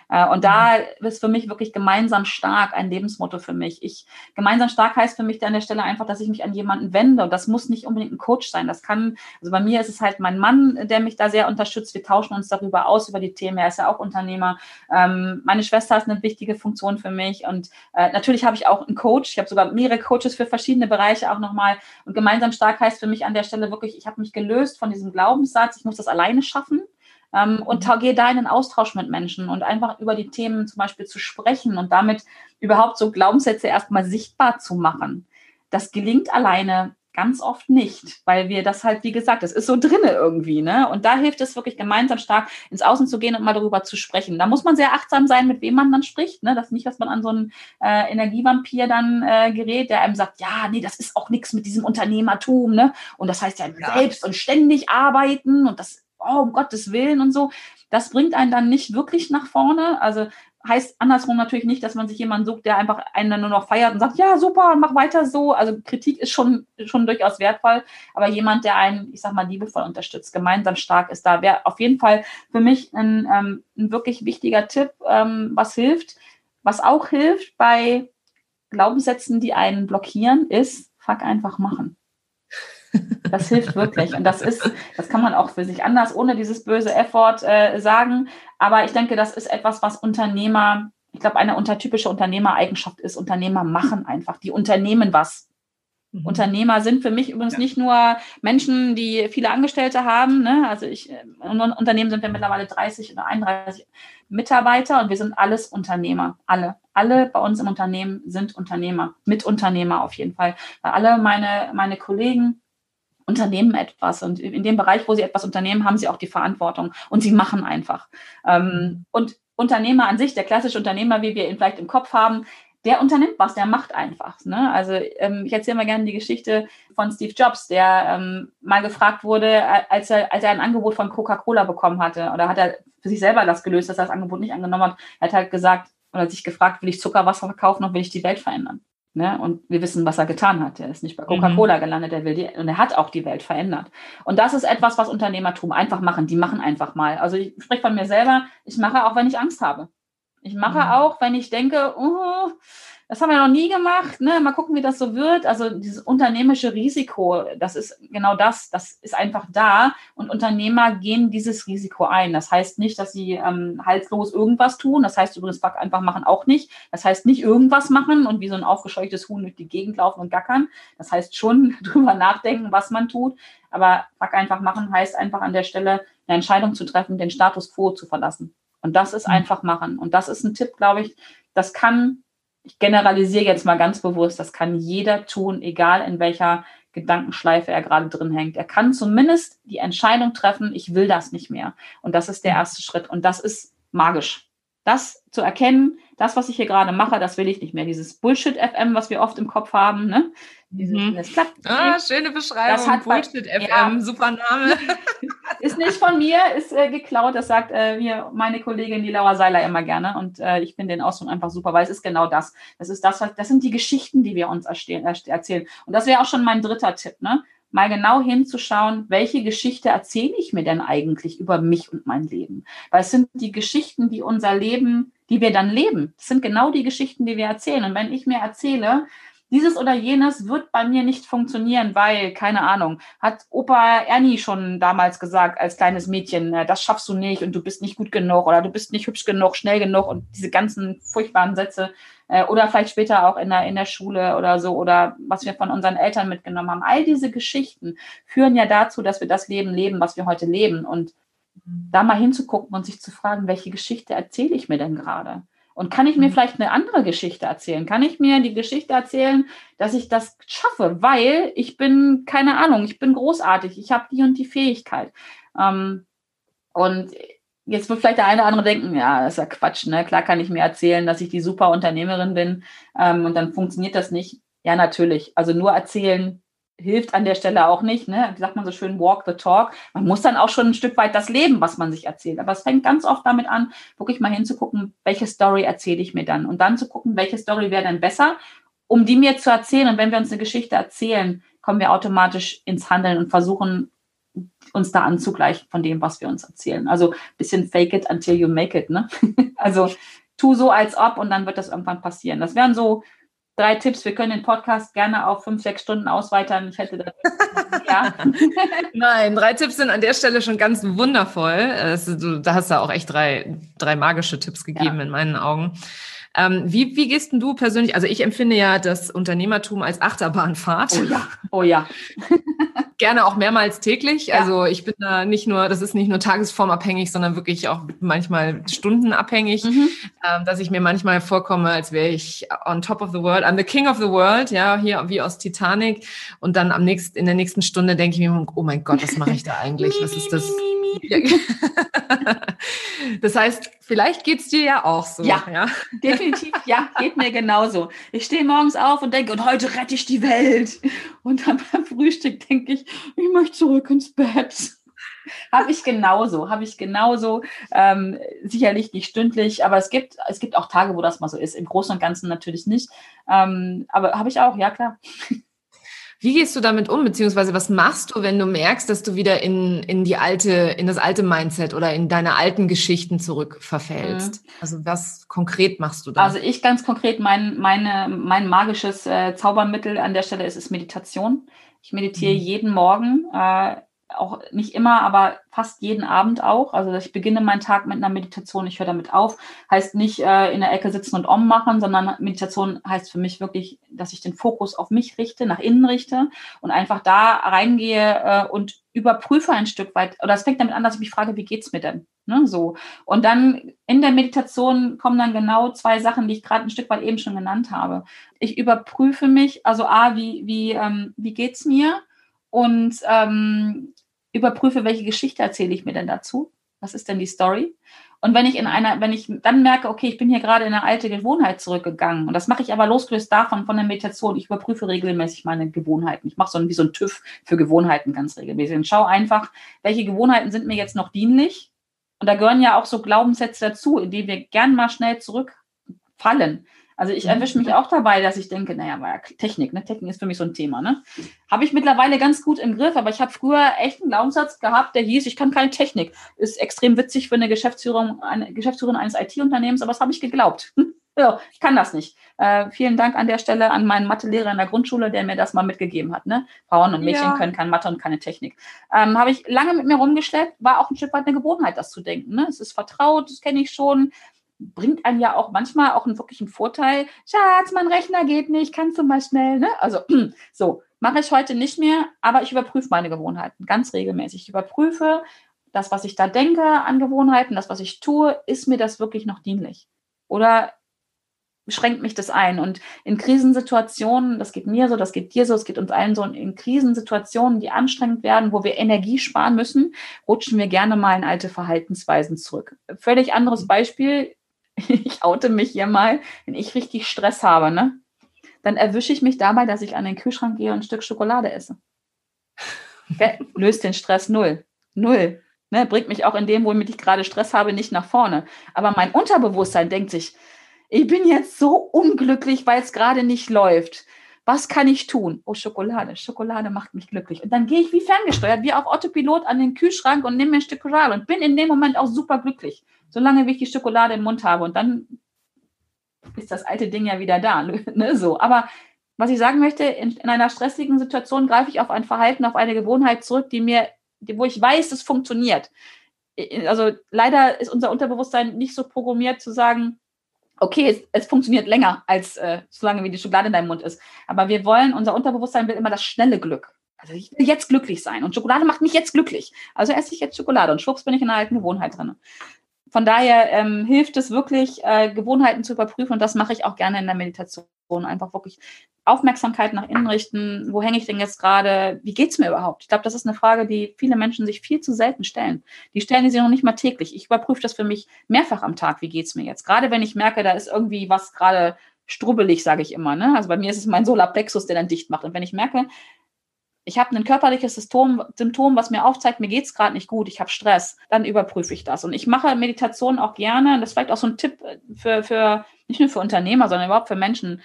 [SPEAKER 2] Äh, und da mhm. ist für mich wirklich gemeinsam stark ein Lebensmotto für mich. Ich, gemeinsam stark heißt für mich an der Stelle einfach, dass ich mich an jemanden wende. Und das muss nicht unbedingt ein Coach sein. Das kann, also bei mir ist es halt mein Mann, der mich da sehr unterstützt. Wir tauschen uns darüber aus, über die Themen. Er ist ja auch Unternehmer. Ähm, meine Schwester ist eine wichtige Funktion für mich. Und äh, natürlich habe ich auch einen Coach. Ich habe sogar mehrere Coaches für verschiedene Bereiche auch nochmal. Und gemeinsam stark heißt für mich an der Stelle wirklich, ich habe mich gelöst von diesem Glaubenssatz, ich muss das alleine schaffen ähm, und mhm. gehe da in den Austausch mit Menschen und einfach über die Themen zum Beispiel zu sprechen und damit überhaupt so Glaubenssätze erstmal sichtbar zu machen. Das gelingt alleine ganz oft nicht, weil wir das halt, wie gesagt, das ist so drinne irgendwie, ne? Und da hilft es wirklich gemeinsam stark ins Außen zu gehen und mal darüber zu sprechen. Da muss man sehr achtsam sein, mit wem man dann spricht, ne? Das ist nicht, dass man an so einen äh, Energievampir dann äh, gerät, der einem sagt, ja, nee, das ist auch nichts mit diesem Unternehmertum, ne? Und das heißt ja, ja. selbst und ständig arbeiten und das, oh, um Gottes Willen und so. Das bringt einen dann nicht wirklich nach vorne. Also heißt andersrum natürlich nicht, dass man sich jemanden sucht, der einfach einen dann nur noch feiert und sagt, ja, super, mach weiter so. Also Kritik ist schon, schon durchaus wertvoll, aber jemand, der einen, ich sag mal, liebevoll unterstützt, gemeinsam stark ist, da wäre auf jeden Fall für mich ein, ähm, ein wirklich wichtiger Tipp, ähm, was hilft. Was auch hilft bei Glaubenssätzen, die einen blockieren, ist, fuck einfach machen. Das hilft wirklich. Und das ist, das kann man auch für sich anders ohne dieses böse Effort äh, sagen. Aber ich denke, das ist etwas, was Unternehmer, ich glaube, eine untertypische Unternehmereigenschaft ist. Unternehmer machen einfach. Die unternehmen was. Mhm. Unternehmer sind für mich übrigens ja. nicht nur Menschen, die viele Angestellte haben. Ne? Also ich, in Unternehmen sind wir mittlerweile 30 oder 31 Mitarbeiter und wir sind alles Unternehmer. Alle. Alle bei uns im Unternehmen sind Unternehmer. Mitunternehmer auf jeden Fall. Weil alle meine, meine Kollegen, unternehmen etwas. Und in dem Bereich, wo sie etwas unternehmen, haben sie auch die Verantwortung und sie machen einfach. Ähm, und Unternehmer an sich, der klassische Unternehmer, wie wir ihn vielleicht im Kopf haben, der unternimmt was, der macht einfach. Ne? Also ähm, ich erzähle mal gerne die Geschichte von Steve Jobs, der ähm, mal gefragt wurde, als er, als er ein Angebot von Coca-Cola bekommen hatte, oder hat er für sich selber das gelöst, dass er das Angebot nicht angenommen hat. Er hat halt gesagt oder sich gefragt, will ich Zuckerwasser verkaufen oder will ich die Welt verändern? Ne? Und wir wissen, was er getan hat. Er ist nicht bei mhm. Coca-Cola mhm. gelandet, er will die, und er hat auch die Welt verändert. Und das ist etwas, was Unternehmertum einfach machen. Die machen einfach mal. Also ich spreche von mir selber, ich mache auch, wenn ich Angst habe. Ich mache mhm. auch, wenn ich denke, oh, das haben wir noch nie gemacht. Ne? Mal gucken, wie das so wird. Also dieses unternehmerische Risiko, das ist genau das. Das ist einfach da. Und Unternehmer gehen dieses Risiko ein. Das heißt nicht, dass sie ähm, halslos irgendwas tun. Das heißt übrigens, fuck einfach machen auch nicht. Das heißt nicht irgendwas machen und wie so ein aufgescheuchtes Huhn durch die Gegend laufen und gackern. Das heißt schon [laughs] drüber nachdenken, was man tut. Aber fuck einfach machen heißt einfach an der Stelle eine Entscheidung zu treffen, den Status quo zu verlassen. Und das ist mhm. einfach machen. Und das ist ein Tipp, glaube ich, das kann ich generalisiere jetzt mal ganz bewusst, das kann jeder tun, egal in welcher Gedankenschleife er gerade drin hängt. Er kann zumindest die Entscheidung treffen, ich will das nicht mehr. Und das ist der mhm. erste Schritt. Und das ist magisch. Das zu erkennen, das, was ich hier gerade mache, das will ich nicht mehr. Dieses Bullshit-FM, was wir oft im Kopf haben, ne?
[SPEAKER 1] Dieses, mhm. das klappt. Ah, schöne Beschreibung. Das hat Bullshit-FM, ja, super Name. [laughs]
[SPEAKER 2] ist nicht von mir, ist äh, geklaut. Das sagt äh, mir meine Kollegin, die Laura Seiler, immer gerne. Und äh, ich finde den Ausdruck einfach super, weil es ist genau das. Das ist das, was, das sind die Geschichten, die wir uns erzählen. Und das wäre auch schon mein dritter Tipp, ne? Mal genau hinzuschauen, welche Geschichte erzähle ich mir denn eigentlich über mich und mein Leben? Weil es sind die Geschichten, die unser Leben, die wir dann leben. Das sind genau die Geschichten, die wir erzählen. Und wenn ich mir erzähle, dieses oder jenes wird bei mir nicht funktionieren, weil, keine Ahnung, hat Opa Ernie schon damals gesagt, als kleines Mädchen, das schaffst du nicht und du bist nicht gut genug oder du bist nicht hübsch genug, schnell genug und diese ganzen furchtbaren Sätze äh, oder vielleicht später auch in der, in der Schule oder so oder was wir von unseren Eltern mitgenommen haben. All diese Geschichten führen ja dazu, dass wir das Leben leben, was wir heute leben und da mal hinzugucken und sich zu fragen, welche Geschichte erzähle ich mir denn gerade? Und kann ich mir mhm. vielleicht eine andere Geschichte erzählen? Kann ich mir die Geschichte erzählen, dass ich das schaffe, weil ich bin, keine Ahnung, ich bin großartig, ich habe die und die Fähigkeit. Ähm, und jetzt wird vielleicht der eine oder andere denken, ja, das ist ja Quatsch, ne? Klar kann ich mir erzählen, dass ich die super Unternehmerin bin ähm, und dann funktioniert das nicht. Ja, natürlich. Also nur erzählen hilft an der Stelle auch nicht, ne? Wie sagt man so schön, walk the talk. Man muss dann auch schon ein Stück weit das leben, was man sich erzählt. Aber es fängt ganz oft damit an, wirklich mal hinzugucken, welche Story erzähle ich mir dann und dann zu gucken, welche Story wäre dann besser, um die mir zu erzählen. Und wenn wir uns eine Geschichte erzählen, kommen wir automatisch ins Handeln und versuchen uns da anzugleichen von dem, was wir uns erzählen. Also bisschen fake it until you make it, ne? [laughs] also tu so als ob und dann wird das irgendwann passieren. Das wären so drei Tipps. Wir können den Podcast gerne auf fünf, sechs Stunden ausweitern. Ich hätte das. [laughs]
[SPEAKER 1] ja. [laughs] Nein, drei Tipps sind an der Stelle schon ganz wundervoll. Du, da hast du auch echt drei, drei magische Tipps gegeben ja. in meinen Augen. Ähm, wie, wie gehst denn du persönlich? Also ich empfinde ja das Unternehmertum als Achterbahnfahrt.
[SPEAKER 2] Oh ja, oh ja. [laughs]
[SPEAKER 1] gerne auch mehrmals täglich. Ja. Also ich bin da nicht nur, das ist nicht nur tagesformabhängig, sondern wirklich auch manchmal stundenabhängig, mhm. ähm, dass ich mir manchmal vorkomme, als wäre ich on top of the world, I'm the king of the world, ja, hier wie aus Titanic. Und dann am nächsten, in der nächsten Stunde denke ich mir, oh mein Gott, was mache ich da eigentlich? Was ist das? [laughs] das heißt, vielleicht geht es dir ja auch so.
[SPEAKER 2] Ja, ja, definitiv. [laughs] Ja, geht mir genauso. Ich stehe morgens auf und denke, und heute rette ich die Welt. Und dann beim Frühstück denke ich, ich möchte zurück ins Bett. habe ich genauso, habe ich genauso. Ähm, sicherlich nicht stündlich, aber es gibt, es gibt auch Tage, wo das mal so ist. Im Großen und Ganzen natürlich nicht. Ähm, aber habe ich auch, ja klar.
[SPEAKER 1] Wie gehst du damit um, beziehungsweise was machst du, wenn du merkst, dass du wieder in, in die alte, in das alte Mindset oder in deine alten Geschichten zurück verfällst? Mhm. Also was konkret machst du da?
[SPEAKER 2] Also ich ganz konkret, mein, meine, mein magisches äh, Zaubermittel an der Stelle ist, ist Meditation. Ich meditiere mhm. jeden Morgen. Äh, auch nicht immer, aber fast jeden Abend auch. Also ich beginne meinen Tag mit einer Meditation, ich höre damit auf. Heißt nicht äh, in der Ecke sitzen und Om machen, sondern Meditation heißt für mich wirklich, dass ich den Fokus auf mich richte, nach innen richte und einfach da reingehe äh, und überprüfe ein Stück weit. Oder es fängt damit an, dass ich mich frage, wie geht's mir denn? Ne, so. Und dann in der Meditation kommen dann genau zwei Sachen, die ich gerade ein Stück weit eben schon genannt habe. Ich überprüfe mich, also A, wie, wie, ähm, wie geht's mir? Und ähm, überprüfe, welche Geschichte erzähle ich mir denn dazu? Was ist denn die Story? Und wenn ich in einer, wenn ich dann merke, okay, ich bin hier gerade in eine alte Gewohnheit zurückgegangen, und das mache ich aber losgelöst davon, von der Meditation, ich überprüfe regelmäßig meine Gewohnheiten. Ich mache so ein, wie so ein TÜV für Gewohnheiten ganz regelmäßig und schaue einfach, welche Gewohnheiten sind mir jetzt noch dienlich. Und da gehören ja auch so Glaubenssätze dazu, in die wir gern mal schnell zurückfallen. Also ich mhm. erwische mich auch dabei, dass ich denke, naja, war ja Technik, ne? Technik ist für mich so ein Thema, ne? Habe ich mittlerweile ganz gut im Griff, aber ich habe früher echt einen Glaubenssatz gehabt, der hieß, ich kann keine Technik. Ist extrem witzig für eine Geschäftsführung, eine Geschäftsführerin eines IT-Unternehmens, aber das habe ich geglaubt. [laughs] ja, ich kann das nicht. Äh, vielen Dank an der Stelle an meinen Mathelehrer in der Grundschule, der mir das mal mitgegeben hat. Ne? Frauen und Mädchen ja. können keine Mathe und keine Technik. Ähm, habe ich lange mit mir rumgeschleppt, war auch ein Stück weit eine Gewohnheit, das zu denken. Ne? Es ist vertraut, das kenne ich schon bringt einen ja auch manchmal auch einen wirklichen Vorteil. Schatz, mein Rechner geht nicht, kannst du mal schnell, ne? Also [clears throat] so, mache ich heute nicht mehr, aber ich überprüfe meine Gewohnheiten ganz regelmäßig. Ich überprüfe das, was ich da denke an Gewohnheiten, das, was ich tue, ist mir das wirklich noch dienlich? Oder schränkt mich das ein? Und in Krisensituationen, das geht mir so, das geht dir so, es geht uns allen so, in Krisensituationen, die anstrengend werden, wo wir Energie sparen müssen, rutschen wir gerne mal in alte Verhaltensweisen zurück. Völlig anderes Beispiel, [laughs] ich oute mich hier mal, wenn ich richtig Stress habe, ne, dann erwische ich mich dabei, dass ich an den Kühlschrank gehe und ein Stück Schokolade esse. [laughs] Okay? Löst den Stress null. Null. Ne, bringt mich auch in dem, womit ich gerade Stress habe, nicht nach vorne. Aber mein Unterbewusstsein denkt sich, ich bin jetzt so unglücklich, weil es gerade nicht läuft. Was kann ich tun? Oh, Schokolade. Schokolade macht mich glücklich. Und dann gehe ich wie ferngesteuert, wie auf Autopilot an den Kühlschrank und nehme mir ein Stück Schokolade und bin in dem Moment auch super glücklich solange wie ich die Schokolade im Mund habe. Und dann ist das alte Ding ja wieder da. [laughs] ne? so. Aber was ich sagen möchte, in, in, einer stressigen Situation greife ich auf ein Verhalten, auf eine Gewohnheit zurück, die mir, die, wo ich weiß, es funktioniert. Also leider ist unser Unterbewusstsein nicht so programmiert zu sagen, okay, es, es funktioniert länger als äh, solange wie die Schokolade in deinem Mund ist. Aber wir wollen, unser Unterbewusstsein will immer das schnelle Glück. Also ich will jetzt glücklich sein und Schokolade macht mich jetzt glücklich. Also esse ich jetzt Schokolade und schwupps bin ich in einer alten Gewohnheit drin. Von daher ähm, hilft es wirklich, äh, Gewohnheiten zu überprüfen und das mache ich auch gerne in der Meditation. Einfach wirklich Aufmerksamkeit nach innen richten. Wo hänge ich denn jetzt gerade? Wie geht es mir überhaupt? Ich glaube, das ist eine Frage, die viele Menschen sich viel zu selten stellen. Die stellen sich noch nicht mal täglich. Ich überprüfe das für mich mehrfach am Tag. Wie geht es mir jetzt? Gerade wenn ich merke, da ist irgendwie was gerade strubbelig, sage ich immer. Ne? Also bei mir ist es mein Solarplexus, der dann dicht macht. Und wenn ich merke, ich habe ein körperliches Symptom, Symptom, was mir aufzeigt, mir geht's gerade nicht gut, ich habe Stress, dann überprüfe ich das. Und ich mache Meditation auch gerne, das ist vielleicht auch so ein Tipp für, für nicht nur für Unternehmer, sondern überhaupt für Menschen.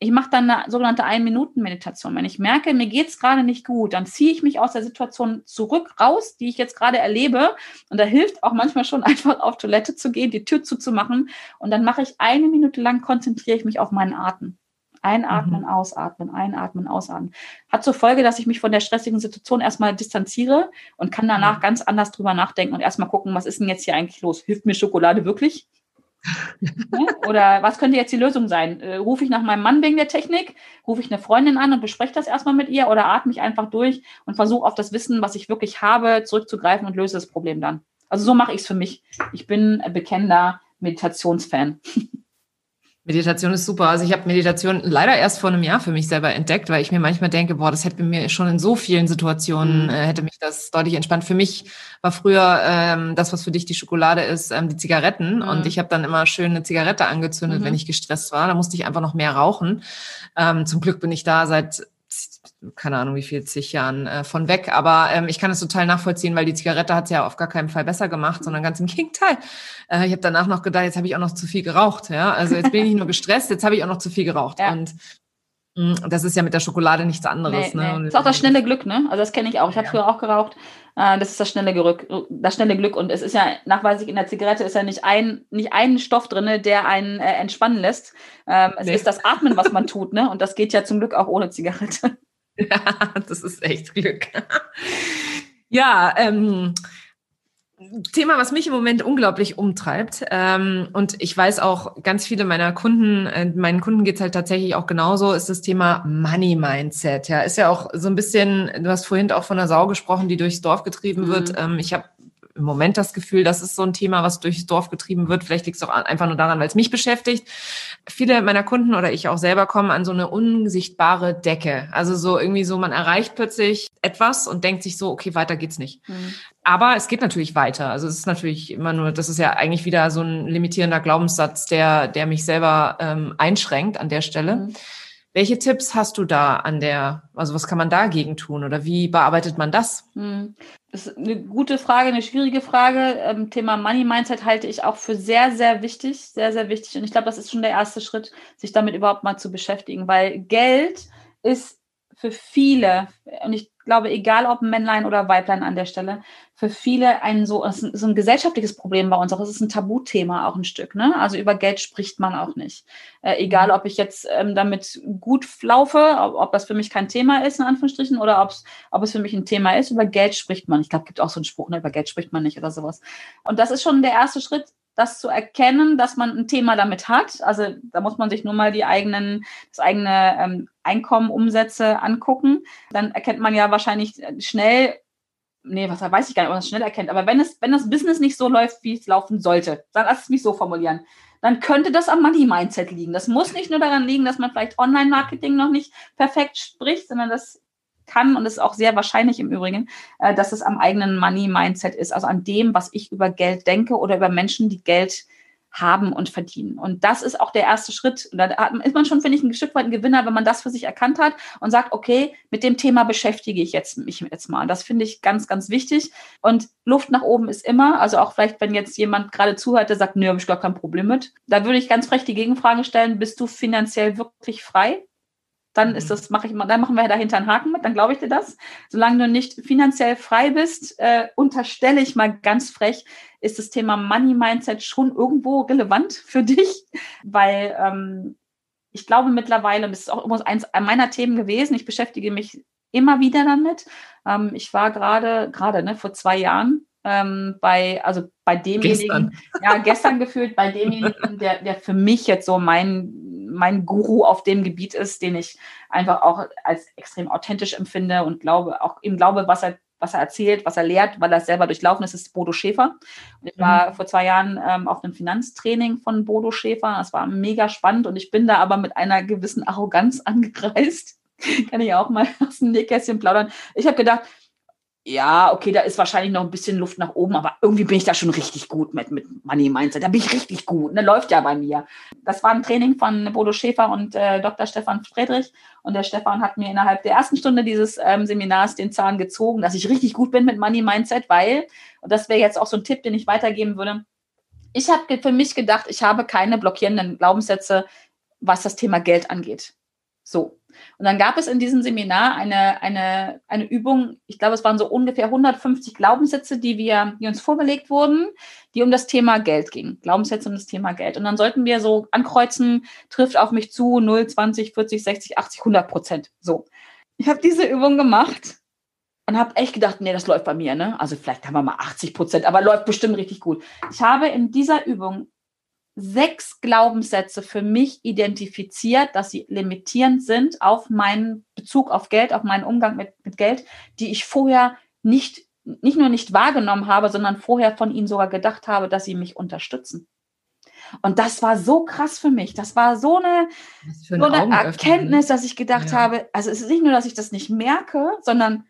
[SPEAKER 2] Ich mache dann eine sogenannte Ein-Minuten-Meditation. Wenn ich merke, mir geht's gerade nicht gut, dann ziehe ich mich aus der Situation zurück, raus, die ich jetzt gerade erlebe. Und da hilft auch manchmal schon [laughs] einfach auf Toilette zu gehen, die Tür zuzumachen. Und dann mache ich eine Minute lang, konzentriere ich mich auf meinen Atem. Einatmen, mhm. ausatmen, einatmen, ausatmen. Hat zur Folge, dass ich mich von der stressigen Situation erstmal distanziere und kann danach ganz anders drüber nachdenken und erstmal gucken, was ist denn jetzt hier eigentlich los? Hilft mir Schokolade wirklich? [laughs] Oder was könnte jetzt die Lösung sein? Äh, rufe ich nach meinem Mann wegen der Technik? Rufe ich eine Freundin an und bespreche das erstmal mit ihr? Oder atme ich einfach durch und versuche auf das Wissen, was ich wirklich habe, zurückzugreifen und löse das Problem dann? Also so mache ich es für mich. Ich bin bekennender Meditationsfan. [laughs]
[SPEAKER 1] Meditation ist super. Also ich habe Meditation leider erst vor einem Jahr für mich selber entdeckt, weil ich mir manchmal denke, boah, das hätte mir schon in so vielen Situationen, mhm. äh, hätte mich das deutlich entspannt. Für mich war früher ähm, das, was für dich die Schokolade ist, ähm, die Zigaretten. Mhm. Und ich habe dann immer schön eine Zigarette angezündet, mhm. wenn ich gestresst war. Da musste ich einfach noch mehr rauchen. Ähm, zum Glück bin ich da seit keine Ahnung wie viel, zig Jahren äh, von weg. Aber ähm, ich kann es total nachvollziehen, weil die Zigarette hat es ja auf gar keinen Fall besser gemacht, sondern ganz im Gegenteil. Äh, ich habe danach noch gedacht, jetzt habe ich auch noch zu viel geraucht. Ja? Also jetzt bin ich nicht nur gestresst, jetzt habe ich auch noch zu viel geraucht. Ja. Und mh, mm, das ist ja mit der Schokolade nichts anderes.
[SPEAKER 2] Nee, ne? Nee. Das ist auch das schnelle Glück, ne? Also das kenne ich auch. Ich habe ja. früher auch geraucht. Äh, das ist das schnelle, Glück, das schnelle Glück. Und es ist ja nachweislich in der Zigarette ist ja nicht ein, nicht ein Stoff drin, der einen äh, entspannen lässt. Ähm, es nee. ist das Atmen, was man tut, ne? Und das geht ja zum Glück auch ohne Zigarette.
[SPEAKER 1] Ja, [laughs] das ist echt Glück. ja, ähm, Thema, was mich im Moment unglaublich umtreibt. Ähm, und ich weiß auch, ganz viele meiner Kunden, äh, meinen Kunden geht's halt tatsächlich auch genauso, ist das Thema Money Mindset. Ja, ist ja auch so ein bisschen, du hast vorhin auch von der Sau gesprochen, die durchs Dorf getrieben mhm. wird. Ähm, ich habe im Moment das Gefühl, das ist so ein Thema, was durchs Dorf getrieben wird. Vielleicht liegt es auch einfach nur daran, weil es mich beschäftigt. Viele meiner Kunden oder ich auch selber kommen an so eine unsichtbare Decke. Also so irgendwie so, man erreicht plötzlich etwas und denkt sich so, okay, weiter geht's nicht. Mhm. Aber es geht natürlich weiter. Also es ist natürlich immer nur, das ist ja eigentlich wieder so ein limitierender Glaubenssatz, der, der mich selber ähm, einschränkt an der Stelle. Mhm. Welche Tipps hast du da an der, also was kann man dagegen tun oder wie bearbeitet man das?
[SPEAKER 2] Hm. Das ist eine gute Frage, eine schwierige Frage. Ähm, Thema Money Mindset halte ich auch für sehr, sehr wichtig, sehr, sehr wichtig. Und ich glaube, das ist schon der erste Schritt, sich damit überhaupt mal zu beschäftigen, weil Geld ist für viele, und ich glaube, egal ob Männlein oder Weiblein an der Stelle, für viele ein so, so ein gesellschaftliches Problem bei uns auch. Es ist ein Tabuthema auch ein Stück. Ne? Also über Geld spricht man auch nicht. Äh, egal, ob ich jetzt ähm, damit gut laufe, ob, ob, das für mich kein Thema ist, in Anführungsstrichen, oder ob es für mich ein Thema ist, über Geld spricht man. Ich glaube, es gibt auch so einen Spruch, ne? über Geld spricht man nicht oder sowas. Und das ist schon der erste Schritt, das zu erkennen, dass man ein Thema damit hat. Also da muss man sich nur mal die eigenen, das eigene ähm, Einkommen, Umsätze angucken. Dann erkennt man ja wahrscheinlich schnell, nee, was weiß ich gar nicht, ob man das schnell erkennt, aber wenn es, wenn das Business nicht so läuft, wie es laufen sollte, dann lass es mich so formulieren, dann könnte das am Money-Mindset liegen. Das muss nicht nur daran liegen, dass man vielleicht Online-Marketing noch nicht perfekt spricht, sondern das kann und ist auch sehr wahrscheinlich im Übrigen, äh, dass es am eigenen Money-Mindset ist, also an dem, was ich über Geld denke oder über Menschen, die Geld haben und verdienen. Und das ist auch der erste Schritt. Und da ist man schon, finde ich, ein Stück weit ein Gewinner, wenn man das für sich erkannt hat und sagt, okay, mit dem Thema beschäftige ich jetzt, mich jetzt mal. Das finde ich ganz, ganz wichtig. Und Luft nach oben ist immer, also auch vielleicht, wenn jetzt jemand gerade zuhört, der sagt, nö, habe ich gar kein Problem mit. Da würde ich ganz frech die Gegenfrage stellen, bist du finanziell wirklich frei? Dann ist mhm. das, mache ich mal, dann machen wir dahinter einen Haken mit, dann glaube ich dir das. Solange du nicht finanziell frei bist, äh, unterstelle ich mal ganz frech, ist das Thema Money Mindset schon irgendwo relevant für dich, weil ähm, ich glaube mittlerweile, und das ist auch immer eins meiner Themen gewesen, ich beschäftige mich immer wieder damit. Ähm, ich war gerade, gerade ne, vor zwei Jahren ähm, bei, also bei demjenigen, gestern. ja, gestern gefühlt, bei [laughs] demjenigen, der, der für mich jetzt so mein, mein Guru auf dem Gebiet ist, den ich einfach auch als extrem authentisch empfinde und glaube, auch ihm glaube, was er was er erzählt, was er lehrt, weil er selber durchlaufen ist, ist Bodo Schäfer. Und ich war mhm. vor zwei Jahren ähm, auf einem Finanztraining von Bodo Schäfer. Das war mega spannend und ich bin da aber mit einer gewissen Arroganz [laughs] angereist. Kann ich auch mal aus dem Nähkästchen plaudern. Ich habe gedacht, ja, okay, da ist wahrscheinlich noch ein bisschen Luft nach oben, aber irgendwie bin ich da schon richtig gut mit, mit Money Mindset. Da bin ich richtig gut. Ne? Läuft ja bei mir. Das war ein Training von Bodo Schäfer und äh, Dr. Stefan Friedrich. Und der Stefan hat mir innerhalb der ersten Stunde dieses ähm, Seminars den Zahn gezogen, dass ich richtig gut bin mit Money Mindset, weil, und das wäre jetzt auch so ein Tipp, den ich weitergeben würde, ich habe für mich gedacht, ich habe keine blockierenden Glaubenssätze, was das Thema Geld angeht. So. Und dann gab es in diesem Seminar eine, eine, eine Übung, ich glaube, es waren so ungefähr 150 Glaubenssätze, die wir, die uns vorgelegt wurden, die um das Thema Geld gingen. Glaubenssätze um das Thema Geld. Und dann sollten wir so ankreuzen, trifft auf mich zu 0, 20, 40, 60, 80, 100 Prozent. So. Ich habe diese Übung gemacht und habe echt gedacht, nee, das läuft bei mir, ne? Also vielleicht haben wir mal 80 Prozent, aber läuft bestimmt richtig gut. Ich habe in dieser Übung sechs Glaubenssätze für mich identifiziert, dass sie limitierend sind auf meinen Bezug auf Geld, auf meinen Umgang mit, mit Geld, die ich vorher nicht, nicht nur nicht wahrgenommen habe, sondern vorher von ihnen sogar gedacht habe, dass sie mich unterstützen. Und das war so krass für mich. Das war so eine, so eine Erkenntnis, dass ich gedacht ja. habe, also es ist nicht nur, dass ich das nicht merke, sondern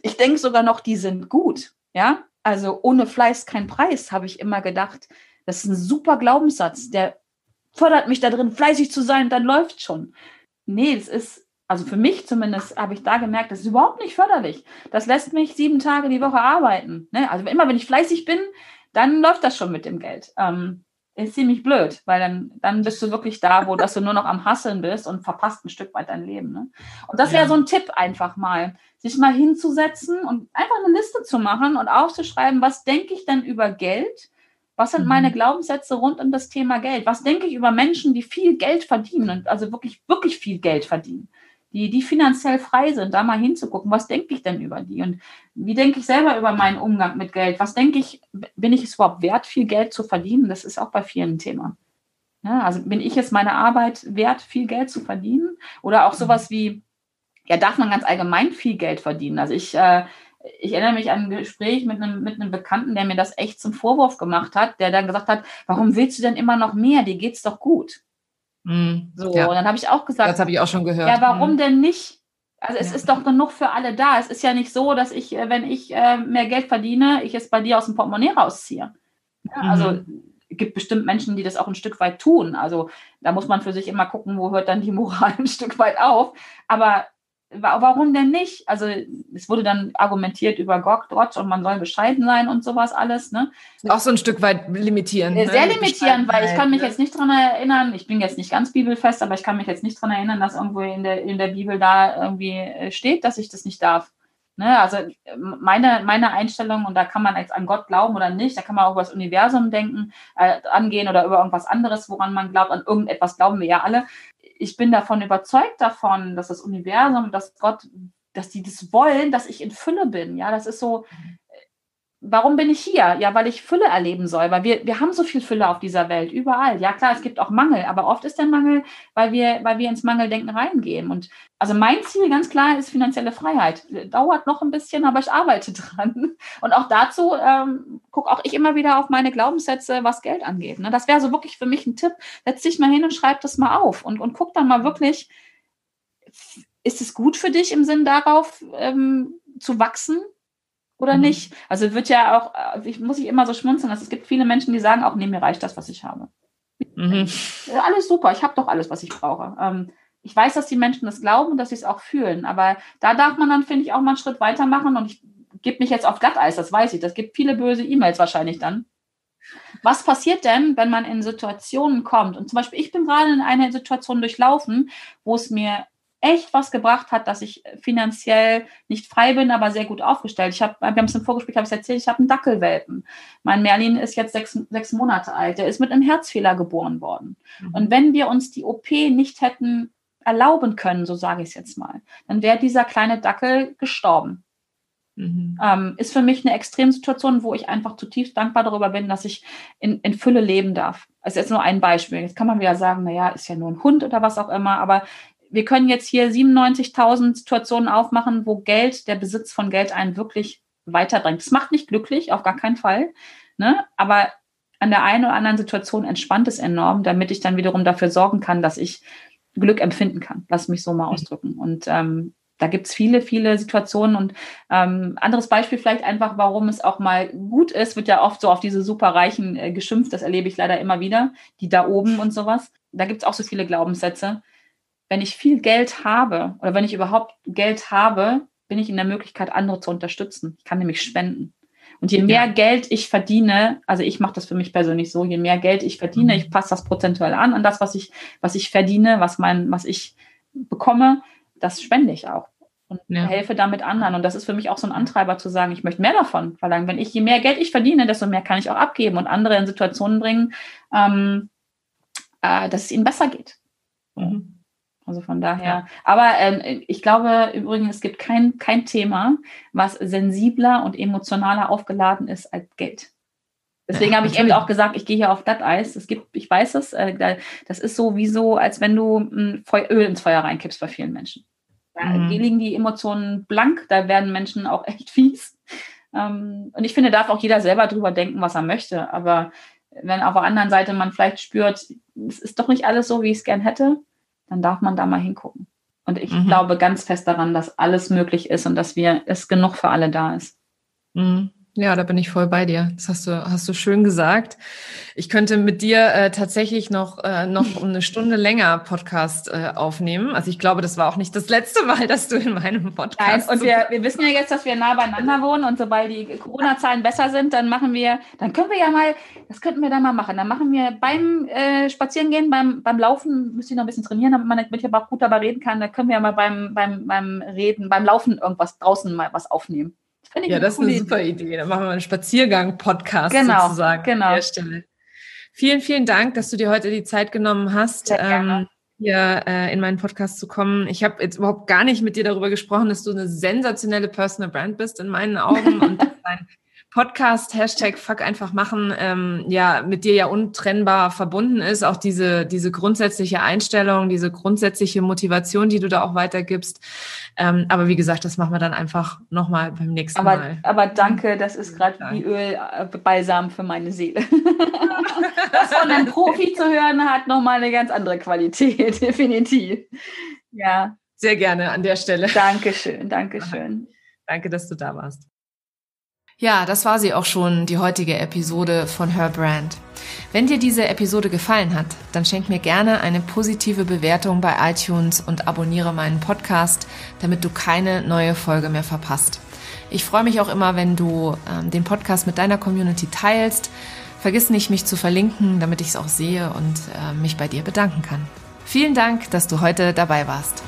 [SPEAKER 2] ich denke sogar noch, die sind gut. Ja, also ohne Fleiß kein Preis, habe ich immer gedacht. Das ist ein super Glaubenssatz, der fördert mich da drin, fleißig zu sein, dann läuft schon. Nee, es ist, also für mich zumindest habe ich da gemerkt, das ist überhaupt nicht förderlich. Das lässt mich sieben Tage die Woche arbeiten. Ne? Also immer, wenn ich fleißig bin, dann läuft das schon mit dem Geld. Ähm, ist ziemlich blöd, weil dann, dann bist du wirklich da, wo dass du nur noch am Hasseln bist und verpasst ein Stück weit dein Leben. Ne? Und das wäre ja. so ein Tipp einfach mal, sich mal hinzusetzen und einfach eine Liste zu machen und aufzuschreiben, was denke ich denn über Geld? Was sind meine mhm. Glaubenssätze rund um das Thema Geld? Was denke ich über Menschen, die viel Geld verdienen und also wirklich, wirklich viel Geld verdienen? die, die finanziell frei sind, da mal hinzugucken, was denke ich denn über die und wie denke ich selber über meinen Umgang mit Geld? Was denke ich, bin ich es überhaupt wert, viel Geld zu verdienen? Das ist auch bei vielen ein Thema. Ja, also bin ich es meine Arbeit wert, viel Geld zu verdienen? Oder auch sowas wie, ja, darf man ganz allgemein viel Geld verdienen? Also ich, äh, ich erinnere mich an ein Gespräch mit einem, mit einem Bekannten, der mir das echt zum Vorwurf gemacht hat, der dann gesagt hat, warum willst du denn immer noch mehr? Dir geht's doch gut.
[SPEAKER 1] Mhm. So, ja.
[SPEAKER 2] und dann habe ich auch gesagt,
[SPEAKER 1] das habe ich auch schon gehört.
[SPEAKER 2] Ja, warum mhm. denn nicht? Also es ja. ist doch genug für alle da. Es ist ja nicht so, dass ich, äh, wenn ich äh, mehr Geld verdiene, ich es bei dir aus dem Portemonnaie rausziehe. Ja, mhm. Also gibt bestimmt Menschen, die das auch ein Stück weit tun. Also da muss man für sich immer gucken, wo hört dann die Moral [laughs] ein Stück weit auf. Aber warum denn nicht? Also es wurde dann argumentiert über Gott und man soll bescheiden sein und sowas alles. Ne?
[SPEAKER 1] Auch so ein Stück weit limitierend.
[SPEAKER 2] Ne? Sehr limitierend, weil ich kann mich ne? jetzt nicht daran erinnern, ich bin jetzt nicht ganz bibelfest, aber ich kann mich jetzt nicht daran erinnern, dass irgendwo in der, in der Bibel da irgendwie äh, steht, dass ich das nicht darf. Ne? Also meine, meine Einstellung, und da kann man jetzt an Gott glauben oder nicht, da kann man auch über das Universum denken, äh, angehen oder über irgendwas anderes, woran man glaubt, an irgendetwas glauben wir ja alle ich bin davon überzeugt davon, dass das Universum, dass Gott, dass die das wollen, dass ich in Fülle bin. Ja, das ist so, warum bin ich hier? Ja, weil ich Fülle erleben soll, weil wir, wir haben so viel Fülle auf dieser Welt, überall. Ja, klar, es gibt auch Mangel, aber oft ist der Mangel, weil wir, weil wir ins Mangeldenken reingehen. Und also mein Ziel ganz klar ist finanzielle Freiheit. Dauert noch ein bisschen, aber ich arbeite [laughs] dran. Und auch dazu ähm, gucke auch ich immer wieder auf meine Glaubenssätze, was Geld angeht. Ne? Das wäre so wirklich für mich ein Tipp. Setz dich mal hin und schreib das mal auf und, und guck dann mal wirklich, ist es gut für dich im Sinn darauf ähm, zu wachsen? Oder mhm. nicht? Also wird ja auch, äh, ich muss ich immer so schmunzeln, dass es gibt viele Menschen, die sagen auch, nee, mir reicht das, was ich habe. Mhm. Alles super, ich habe doch alles, was ich brauche. Ähm, ich weiß, dass die Menschen das glauben und dass sie es auch fühlen, aber da darf man dann, finde ich, auch mal einen Schritt weitermachen und ich gebe mich jetzt auf Glatteis, das weiß ich. Das gibt viele böse E-Mails wahrscheinlich dann. Was passiert denn, wenn man in Situationen kommt? Und zum Beispiel, ich bin gerade in einer Situation durchlaufen, wo es mir echt was gebracht hat, dass ich finanziell nicht frei bin, aber sehr gut aufgestellt. Ich habe, wir haben es im Vorgespräch habe ich erzählt, ich habe einen Dackelwelpen. Mein Merlin ist jetzt sechs, sechs Monate alt. Der ist mit einem Herzfehler geboren worden. Mhm. Und wenn wir uns die OP nicht hätten erlauben können, so sage ich es jetzt mal, dann wäre dieser kleine Dackel gestorben. Mhm. Ähm, ist für mich eine Extremsituation, wo ich einfach zutiefst dankbar darüber bin, dass ich in, in Fülle leben darf. Das ist jetzt nur ein Beispiel. Jetzt kann man wieder sagen, naja, ist ja nur ein Hund oder was auch immer, aber wir können jetzt hier 97.000 Situationen aufmachen, wo Geld, der Besitz von Geld einen wirklich weiterbringt. Das macht nicht glücklich, auf gar keinen Fall. Ne? Aber an der einen oder anderen Situation entspannt es enorm, damit ich dann wiederum dafür sorgen kann, dass ich Glück empfinden kann. Lass mich so mal mhm. ausdrücken. Und ähm, da gibt's viele, viele Situationen. Und ähm, anderes Beispiel vielleicht einfach, warum es auch mal gut ist, wird ja oft so auf diese superreichen äh, geschimpft. Das erlebe ich leider immer wieder, die da oben und sowas. Da gibt's auch so viele Glaubenssätze wenn ich viel Geld habe oder wenn ich überhaupt Geld habe, bin ich in der Möglichkeit, andere zu unterstützen. Ich kann nämlich spenden. Und je mehr ja. Geld ich verdiene, also ich mache das für mich persönlich so, je mehr Geld ich verdiene, mhm. ich passe das prozentuell an, an das, was ich, was ich verdiene, was mein, was ich bekomme, das spende ich auch und ja. helfe damit anderen. Und das ist für mich auch so ein Antreiber zu sagen, ich möchte mehr davon verlangen. Wenn ich, je mehr Geld ich verdiene, desto mehr kann ich auch abgeben und andere in Situationen bringen, ähm, äh, dass es ihnen besser geht. Mhm. Also von daher. Ja. Aber ähm, ich glaube übrigens, es gibt kein, kein Thema, was sensibler und emotionaler aufgeladen ist als Geld. Deswegen habe ich eben auch gesagt, ich gehe hier auf Eis. Es gibt, ich weiß es, äh, das ist so wie so, als wenn du ein Öl ins Feuer reinkippst bei vielen Menschen. Da mhm. liegen die Emotionen blank, da werden Menschen auch [laughs] echt fies. Ähm, und ich finde, darf auch jeder selber drüber denken, was er möchte. Aber wenn auf der anderen Seite man vielleicht spürt, es ist doch nicht alles so, wie ich es gern hätte, dann darf man da mal hingucken. Und ich mhm. glaube ganz fest daran, dass alles möglich ist und dass wir es genug für alle da ist.
[SPEAKER 1] Mhm. Ja, da bin ich voll bei dir. Das hast du, hast du schön gesagt. Ich könnte mit dir äh, tatsächlich noch, äh, noch eine Stunde länger Podcast äh, aufnehmen. Also ich glaube, das war auch nicht das letzte Mal, dass du in meinem Podcast.
[SPEAKER 2] Nein, und wir, wir wissen ja jetzt, dass wir nah beieinander wohnen und sobald die Corona-Zahlen besser sind, dann machen wir, dann können wir ja mal, das könnten wir dann mal machen. Dann machen wir beim äh, Spazierengehen, beim, beim Laufen, müsste ich noch ein bisschen trainieren, damit man damit ich aber auch gut dabei reden kann. Da können wir ja mal beim, beim, beim Reden, beim Laufen irgendwas draußen mal was aufnehmen.
[SPEAKER 1] Ja, das ist eine super Idee. Dann machen wir einen Spaziergang-Podcast
[SPEAKER 2] genau,
[SPEAKER 1] sozusagen
[SPEAKER 2] genau.
[SPEAKER 1] an der Stelle. Vielen, vielen Dank, dass du dir heute die Zeit genommen hast, ähm, hier äh, in meinen Podcast zu kommen. Ich habe jetzt überhaupt gar nicht mit dir darüber gesprochen, dass du eine sensationelle Personal Brand bist in meinen Augen und [laughs] dein Podcast, Hashtag Fuck einfach machen, ähm, ja, mit dir ja untrennbar verbunden ist. Auch diese, diese grundsätzliche Einstellung, diese grundsätzliche Motivation, die du da auch weitergibst. Ähm, aber wie gesagt, das machen wir dann einfach nochmal beim nächsten
[SPEAKER 2] aber,
[SPEAKER 1] Mal.
[SPEAKER 2] Aber danke, das ist gerade wie Öl äh, balsam für meine Seele. [laughs] das von einem Profi zu hören hat nochmal eine ganz andere Qualität, [laughs] definitiv. Ja.
[SPEAKER 1] Sehr gerne an der Stelle.
[SPEAKER 2] Dankeschön, [laughs] Dankeschön.
[SPEAKER 1] Danke, dass du da warst. Ja, das war sie auch schon, die heutige Episode von Her Brand. Wenn dir diese Episode gefallen hat, dann schenk mir gerne eine positive Bewertung bei iTunes und abonniere meinen Podcast, damit du keine neue Folge mehr verpasst. Ich freue mich auch immer, wenn du ähm, den Podcast mit deiner Community teilst. Vergiss nicht, mich zu verlinken, damit ich es auch sehe und äh, mich bei dir bedanken kann. Vielen Dank, dass du heute dabei warst.